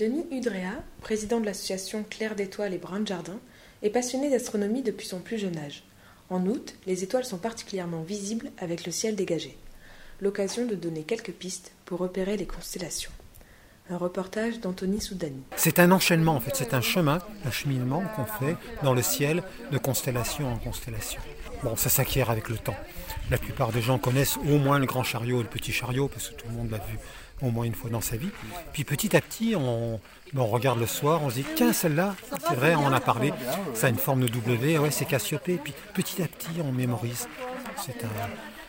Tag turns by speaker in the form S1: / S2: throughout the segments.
S1: Denis Udrea, président de l'association Claire d'étoiles et Brun de Jardin, est passionné d'astronomie depuis son plus jeune âge. En août, les étoiles sont particulièrement visibles avec le ciel dégagé. L'occasion de donner quelques pistes pour repérer les constellations. Un reportage d'Anthony Soudani.
S2: C'est un enchaînement en fait, c'est un chemin, un cheminement qu'on fait dans le ciel de constellation en constellation. Bon, ça s'acquiert avec le temps. La plupart des gens connaissent au moins le grand chariot et le petit chariot parce que tout le monde l'a vu au moins une fois dans sa vie. Puis petit à petit, on, on regarde le soir, on se dit, tiens, celle-là, c'est vrai, on en a parlé, ça a une forme de W, ouais, c'est Cassiopée. Puis petit à petit, on mémorise. C'est un,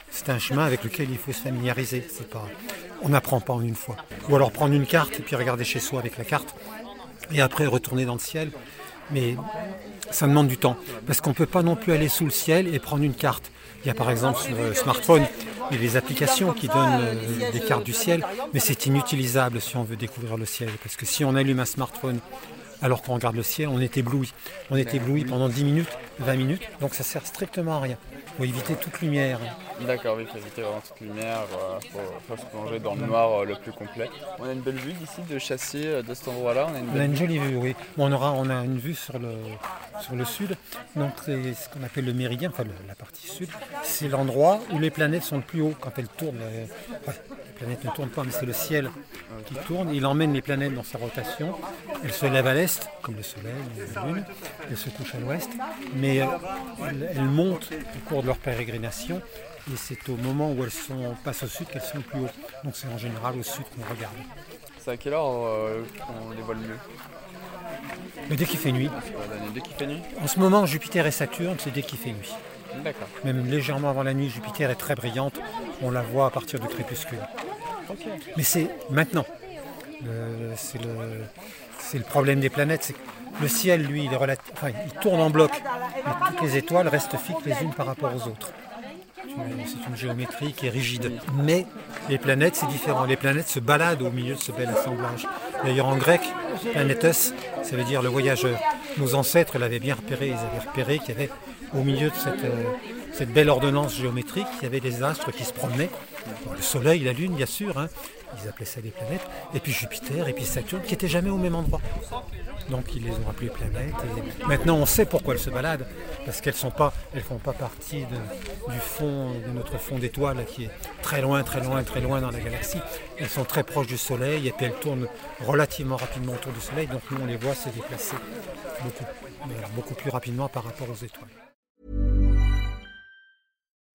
S2: c'est un chemin avec lequel il faut se familiariser. C'est pas, on n'apprend pas en une fois. Ou alors prendre une carte et puis regarder chez soi avec la carte, et après retourner dans le ciel. Mais ça demande du temps, parce qu'on ne peut pas non plus aller sous le ciel et prendre une carte. Il y a par exemple sur le smartphone des applications qui donnent euh, des cartes du ciel, mais c'est inutilisable si on veut découvrir le ciel, parce que si on allume un smartphone alors qu'on regarde le ciel, on est ébloui. On est ébloui pendant 10 minutes, 20 minutes, donc ça sert strictement à rien. Il faut éviter toute lumière.
S3: D'accord, oui, il faut éviter vraiment toute lumière, il faut, se plonger dans le noir euh, le plus complet. On a une belle vue d'ici, de chasser euh, de cet endroit-là.
S2: On a une, on a une jolie vue, oui. on, aura, on a une vue sur le, sur le sud, donc c'est ce qu'on appelle le méridien, enfin la partie sud. C'est l'endroit où les planètes sont le plus haut quand elles tournent. Euh, les planètes ne tournent pas, mais c'est le ciel qui tourne. Il emmène les planètes dans sa rotation. Elles se lèvent à l'est, comme le soleil, la lune. Elles se couchent à l'ouest. Mais elles, montent au cours de leur pérégrination. Et c'est au moment où elles sont, passent au sud qu'elles sont le plus haut. Donc c'est en général au sud qu'on regarde.
S3: C'est à quelle heure euh, qu'on les voit le mieux?
S2: Mais dès qu'il fait nuit.
S3: Dès qu'il fait nuit?
S2: En ce moment, Jupiter et Saturne, c'est dès qu'il fait nuit. Même légèrement avant la nuit, Jupiter est très brillante. On la voit à partir du crépuscule. Mais c'est maintenant. c'est le, problème des planètes. Le ciel, lui, il, est il tourne en bloc. Toutes les étoiles restent fixes les unes par rapport aux autres. C'est une géométrie qui est rigide. Mais les planètes, c'est différent. Les planètes se baladent au milieu de ce bel assemblage. D'ailleurs, en grec, planetos, ça veut dire le voyageur. Nos ancêtres l'avaient bien repéré. Ils avaient repéré qu'il y avait au milieu de cette, euh, cette belle ordonnance géométrique, il y avait des astres qui se promenaient. le Soleil, la Lune, bien sûr, hein. ils appelaient ça des planètes. Et puis Jupiter, et puis Saturne, qui n'étaient jamais au même endroit. Donc ils les ont appelées planètes. Maintenant, on sait pourquoi elles se baladent, parce qu'elles ne font pas partie du fond, de notre fond d'étoiles qui est très loin, très loin, très loin dans la galaxie. Elles sont très proches du Soleil, et puis elles tournent relativement rapidement autour du Soleil. Donc nous, on les voit se déplacer beaucoup plus rapidement par rapport aux étoiles.